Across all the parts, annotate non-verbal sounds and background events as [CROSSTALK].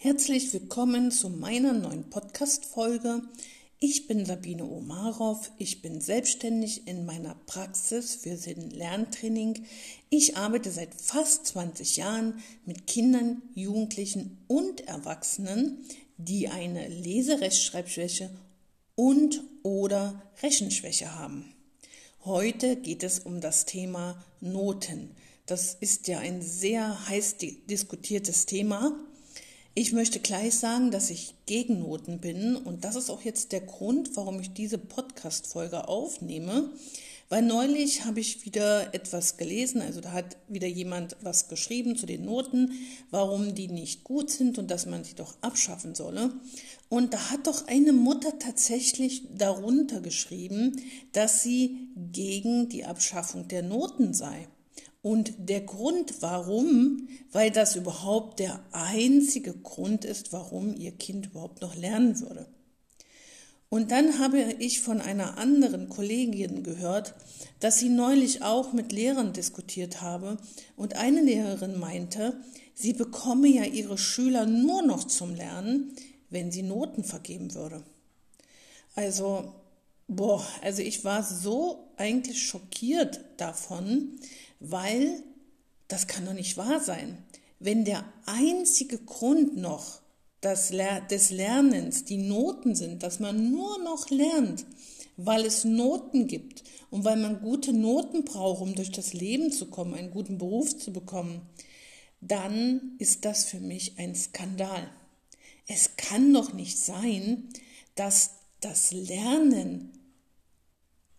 Herzlich willkommen zu meiner neuen Podcast-Folge. Ich bin Sabine Omarov. Ich bin selbstständig in meiner Praxis für Sinn-Lerntraining. Ich arbeite seit fast 20 Jahren mit Kindern, Jugendlichen und Erwachsenen, die eine Leserechtschreibschwäche und oder Rechenschwäche haben. Heute geht es um das Thema Noten. Das ist ja ein sehr heiß diskutiertes Thema ich möchte gleich sagen, dass ich gegen Noten bin und das ist auch jetzt der Grund, warum ich diese Podcast-Folge aufnehme. Weil neulich habe ich wieder etwas gelesen, also da hat wieder jemand was geschrieben zu den Noten, warum die nicht gut sind und dass man sie doch abschaffen solle. Und da hat doch eine Mutter tatsächlich darunter geschrieben, dass sie gegen die Abschaffung der Noten sei. Und der Grund, warum, weil das überhaupt der einzige Grund ist, warum ihr Kind überhaupt noch lernen würde. Und dann habe ich von einer anderen Kollegin gehört, dass sie neulich auch mit Lehrern diskutiert habe und eine Lehrerin meinte, sie bekomme ja ihre Schüler nur noch zum Lernen, wenn sie Noten vergeben würde. Also, boah, also ich war so eigentlich schockiert davon, weil das kann doch nicht wahr sein. Wenn der einzige Grund noch des Lernens die Noten sind, dass man nur noch lernt, weil es Noten gibt und weil man gute Noten braucht, um durch das Leben zu kommen, einen guten Beruf zu bekommen, dann ist das für mich ein Skandal. Es kann doch nicht sein, dass das Lernen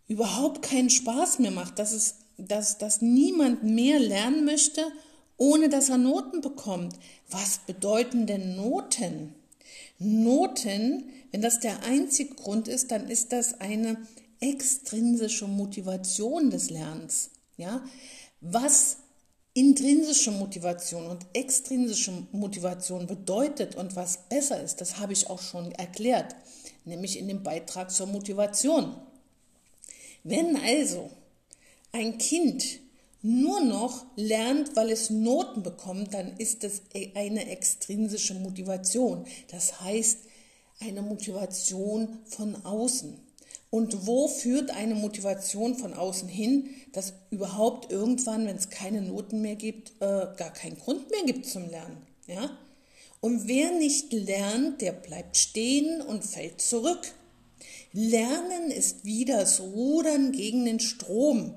überhaupt keinen Spaß mehr macht, dass es dass, dass niemand mehr lernen möchte, ohne dass er Noten bekommt. Was bedeuten denn Noten? Noten, wenn das der einzige Grund ist, dann ist das eine extrinsische Motivation des Lernens. Ja? Was intrinsische Motivation und extrinsische Motivation bedeutet und was besser ist, das habe ich auch schon erklärt, nämlich in dem Beitrag zur Motivation. Wenn also ein Kind nur noch lernt, weil es Noten bekommt, dann ist das e-, eine extrinsische Motivation. Das heißt, eine Motivation von außen. Und wo führt eine Motivation von außen hin, dass überhaupt irgendwann, wenn es keine Noten mehr gibt, äh, gar keinen Grund mehr gibt zum Lernen? Ja? Und wer nicht lernt, der bleibt stehen und fällt zurück. Lernen ist wie das Rudern gegen den Strom.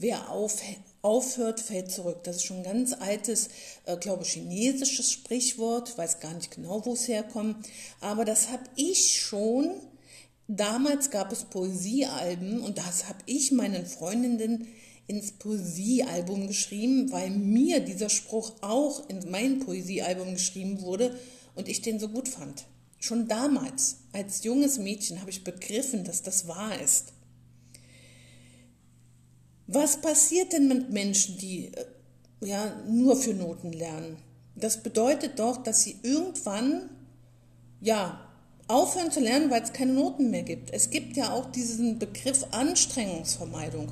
Wer auf, aufhört, fällt zurück. Das ist schon ein ganz altes, äh, glaube ich, chinesisches Sprichwort. Ich weiß gar nicht genau, wo es herkommt. Aber das habe ich schon. Damals gab es Poesiealben und das habe ich meinen Freundinnen ins Poesiealbum geschrieben, weil mir dieser Spruch auch in mein Poesiealbum geschrieben wurde und ich den so gut fand. Schon damals, als junges Mädchen, habe ich begriffen, dass das wahr ist. Was passiert denn mit Menschen, die äh, ja nur für Noten lernen? Das bedeutet doch, dass sie irgendwann ja aufhören zu lernen, weil es keine Noten mehr gibt. Es gibt ja auch diesen Begriff Anstrengungsvermeidung.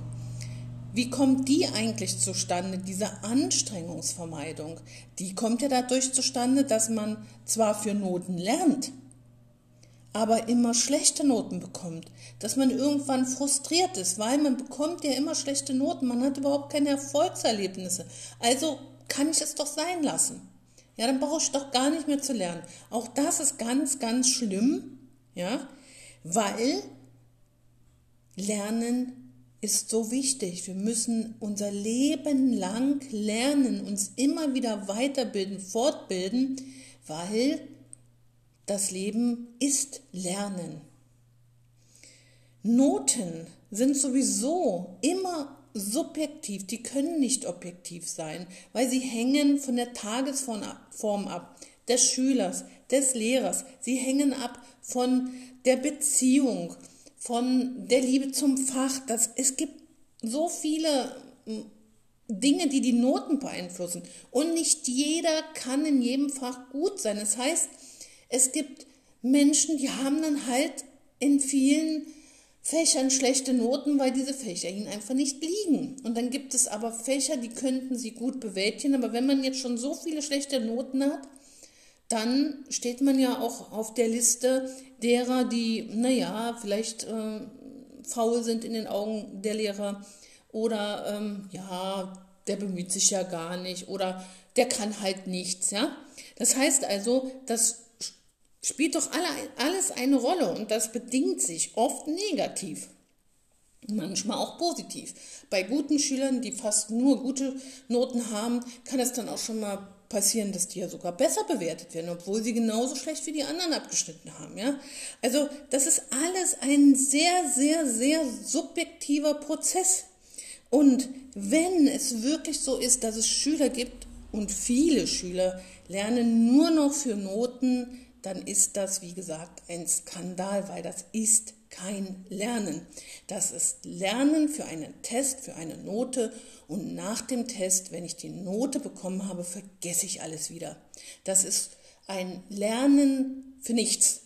Wie kommt die eigentlich zustande, diese Anstrengungsvermeidung? Die kommt ja dadurch zustande, dass man zwar für Noten lernt, aber immer schlechte Noten bekommt, dass man irgendwann frustriert ist, weil man bekommt ja immer schlechte Noten, man hat überhaupt keine Erfolgserlebnisse. Also kann ich es doch sein lassen. Ja, dann brauche ich doch gar nicht mehr zu lernen. Auch das ist ganz, ganz schlimm, ja, weil Lernen ist so wichtig. Wir müssen unser Leben lang lernen, uns immer wieder weiterbilden, fortbilden, weil das Leben ist Lernen. Noten sind sowieso immer subjektiv, die können nicht objektiv sein, weil sie hängen von der Tagesform ab, des Schülers, des Lehrers, sie hängen ab von der Beziehung, von der Liebe zum Fach. Das, es gibt so viele hm, Dinge, die die Noten beeinflussen. Und nicht jeder kann in jedem Fach gut sein. Das heißt, es gibt Menschen, die haben dann halt in vielen Fächern schlechte Noten, weil diese Fächer ihnen einfach nicht liegen. Und dann gibt es aber Fächer, die könnten sie gut bewältigen, aber wenn man jetzt schon so viele schlechte Noten hat, dann steht man ja auch auf der Liste derer, die, naja, vielleicht äh, faul sind in den Augen der Lehrer oder ähm, ja, der bemüht sich ja gar nicht oder der kann halt nichts, ja. Das heißt also, das spielt doch alle, alles eine Rolle und das bedingt sich oft negativ, manchmal auch positiv. Bei guten Schülern, die fast nur gute Noten haben, kann es dann auch schon mal passieren, dass die ja sogar besser bewertet werden, obwohl sie genauso schlecht wie die anderen abgeschnitten haben. Ja? Also das ist alles ein sehr, sehr, sehr subjektiver Prozess. Und wenn es wirklich so ist, dass es Schüler gibt und viele Schüler lernen nur noch für Noten, dann ist das, wie gesagt, ein Skandal, weil das ist kein Lernen. Das ist Lernen für einen Test, für eine Note und nach dem Test, wenn ich die Note bekommen habe, vergesse ich alles wieder. Das ist ein Lernen für nichts.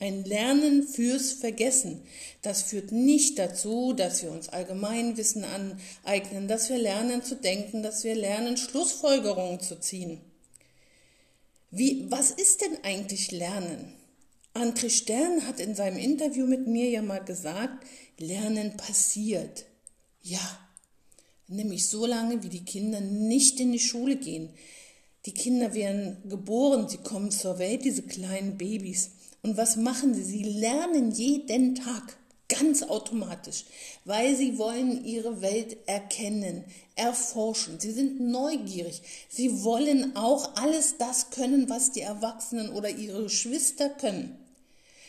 Ein Lernen fürs Vergessen. Das führt nicht dazu, dass wir uns Allgemeinwissen aneignen, dass wir lernen zu denken, dass wir lernen, Schlussfolgerungen zu ziehen. Wie, was ist denn eigentlich Lernen? André Stern hat in seinem Interview mit mir ja mal gesagt, Lernen passiert. Ja, nämlich so lange, wie die Kinder nicht in die Schule gehen. Die Kinder werden geboren, sie kommen zur Welt, diese kleinen Babys. Und was machen sie? Sie lernen jeden Tag, ganz automatisch, weil sie wollen ihre Welt erkennen, erforschen. Sie sind neugierig. Sie wollen auch alles das können, was die Erwachsenen oder ihre Geschwister können.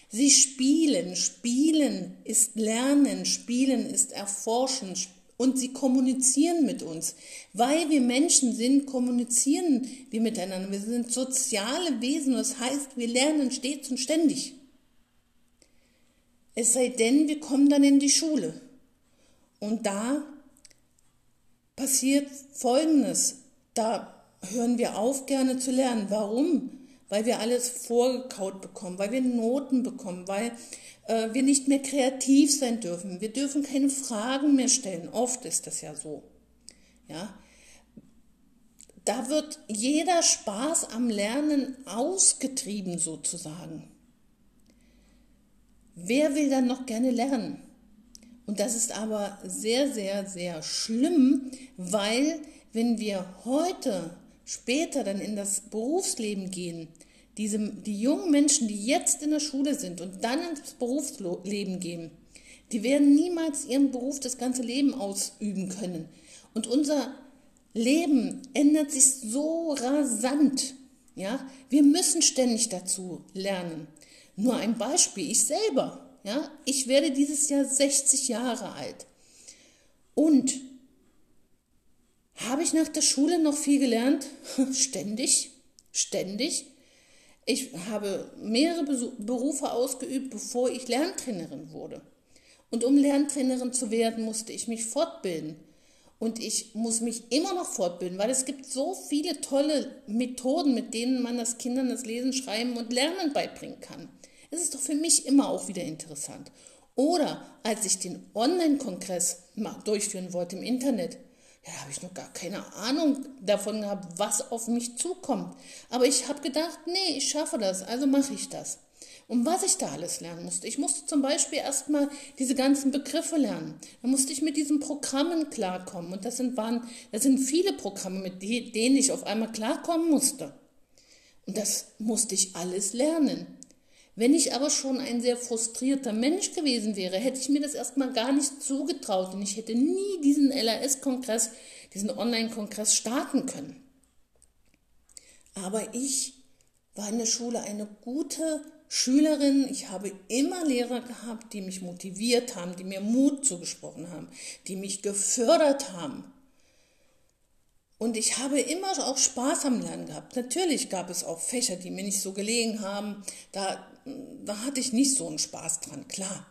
Sie spielen. Spielen ist Lernen. Spielen ist Erforschen. Und sie kommunizieren mit uns. Weil wir Menschen sind, kommunizieren wir miteinander. Wir sind soziale Wesen. Das heißt, wir lernen stets und ständig. Es sei denn, wir kommen dann in die Schule. Und da passiert Folgendes. Da hören wir auf, gerne zu lernen. Warum? Weil wir alles vorgekaut bekommen, weil wir Noten bekommen, weil äh, wir nicht mehr kreativ sein dürfen. Wir dürfen keine Fragen mehr stellen. Oft ist das ja so. Ja, da wird jeder Spaß am Lernen ausgetrieben sozusagen. Wer will dann noch gerne lernen? Und das ist aber sehr, sehr, sehr schlimm, weil wenn wir heute, später dann in das Berufsleben gehen, diese, die jungen Menschen, die jetzt in der Schule sind und dann ins Berufsleben gehen, die werden niemals ihren Beruf das ganze Leben ausüben können. Und unser Leben ändert sich so rasant. Ja, wir müssen ständig dazu lernen. Nur ein Beispiel, ich selber. Ja, ich werde dieses Jahr 60 Jahre alt. Und habe ich nach der Schule noch viel gelernt? [LAUGHS] ständig, ständig. Ich habe mehrere Berufe ausgeübt, bevor ich Lerntrainerin wurde. Und um Lerntrainerin zu werden, musste ich mich fortbilden. Und ich muss mich immer noch fortbilden, weil es gibt so viele tolle Methoden, mit denen man das Kindern das Lesen, Schreiben und Lernen beibringen kann. Es ist doch für mich immer auch wieder interessant. Oder als ich den Online-Kongress durchführen wollte im Internet, ja, da habe ich noch gar keine Ahnung davon gehabt, was auf mich zukommt. Aber ich habe gedacht, nee, ich schaffe das, also mache ich das. Und was ich da alles lernen musste. Ich musste zum Beispiel erstmal diese ganzen Begriffe lernen. Da musste ich mit diesen Programmen klarkommen. Und das sind, waren, das sind viele Programme, mit denen ich auf einmal klarkommen musste. Und das musste ich alles lernen. Wenn ich aber schon ein sehr frustrierter Mensch gewesen wäre, hätte ich mir das erstmal gar nicht zugetraut und ich hätte nie diesen LRS-Kongress, diesen Online-Kongress starten können. Aber ich war in der Schule eine gute Schülerin. Ich habe immer Lehrer gehabt, die mich motiviert haben, die mir Mut zugesprochen haben, die mich gefördert haben. Und ich habe immer auch Spaß am Lernen gehabt. Natürlich gab es auch Fächer, die mir nicht so gelegen haben. Da, da hatte ich nicht so einen Spaß dran, klar.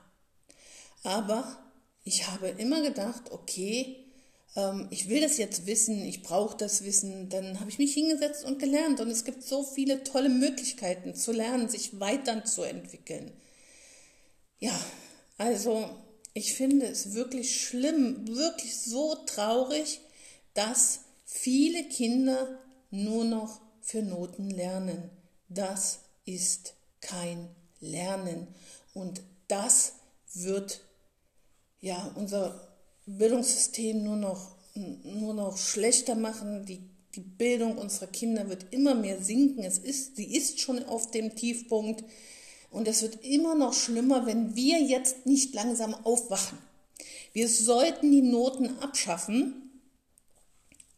Aber ich habe immer gedacht, okay, ähm, ich will das jetzt wissen, ich brauche das Wissen. Dann habe ich mich hingesetzt und gelernt. Und es gibt so viele tolle Möglichkeiten zu lernen, sich weiterzuentwickeln. Ja, also ich finde es wirklich schlimm, wirklich so traurig, dass viele Kinder nur noch für Noten lernen. das ist kein Lernen. Und das wird ja unser Bildungssystem nur noch, nur noch schlechter machen. Die, die Bildung unserer Kinder wird immer mehr sinken. Es ist, sie ist schon auf dem Tiefpunkt. Und es wird immer noch schlimmer, wenn wir jetzt nicht langsam aufwachen. Wir sollten die Noten abschaffen.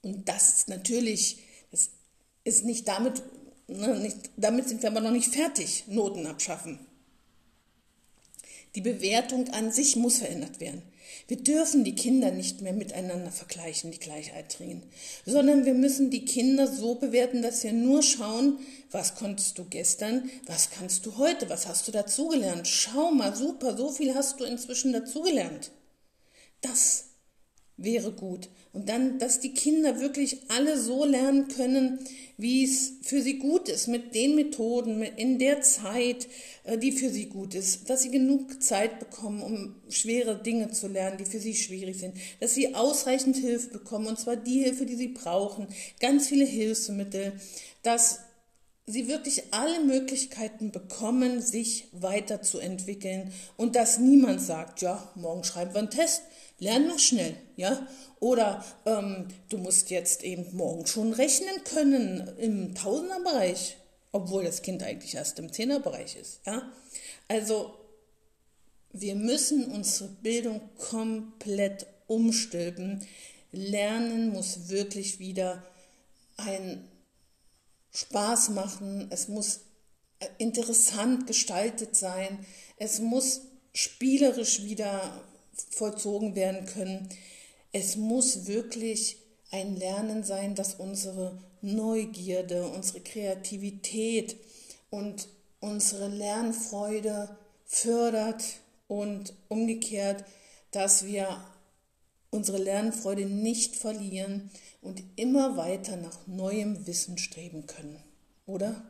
Und das ist natürlich, das ist nicht damit, damit sind wir aber noch nicht fertig, Noten abschaffen. Die Bewertung an sich muss verändert werden. Wir dürfen die Kinder nicht mehr miteinander vergleichen, die Gleichaltrigen, sondern wir müssen die Kinder so bewerten, dass wir nur schauen, was konntest du gestern, was kannst du heute, was hast du dazugelernt. Schau mal, super, so viel hast du inzwischen dazugelernt. Das wäre gut. Und dann, dass die Kinder wirklich alle so lernen können, wie es für sie gut ist, mit den Methoden, in der Zeit, äh, die für sie gut ist, dass sie genug Zeit bekommen, um schwere Dinge zu lernen, die für sie schwierig sind, dass sie ausreichend Hilfe bekommen, und zwar die Hilfe, die sie brauchen, ganz viele Hilfsmittel, dass sie wirklich alle Möglichkeiten bekommen, sich weiterzuentwickeln. Und dass niemand sagt, ja, morgen schreiben wir einen Test, lernen wir schnell, ja, oder ähm, du musst jetzt eben morgen schon rechnen können im Tausenderbereich, obwohl das Kind eigentlich erst im Zehnerbereich ist, ja. Also wir müssen unsere Bildung komplett umstülpen. Lernen muss wirklich wieder ein Spaß machen, es muss äh, interessant gestaltet sein, es muss spielerisch wieder vollzogen werden können. Es muss wirklich ein Lernen sein, das unsere Neugierde, unsere Kreativität und unsere Lernfreude fördert und umgekehrt, dass wir unsere Lernfreude nicht verlieren und immer weiter nach neuem Wissen streben können. Oder?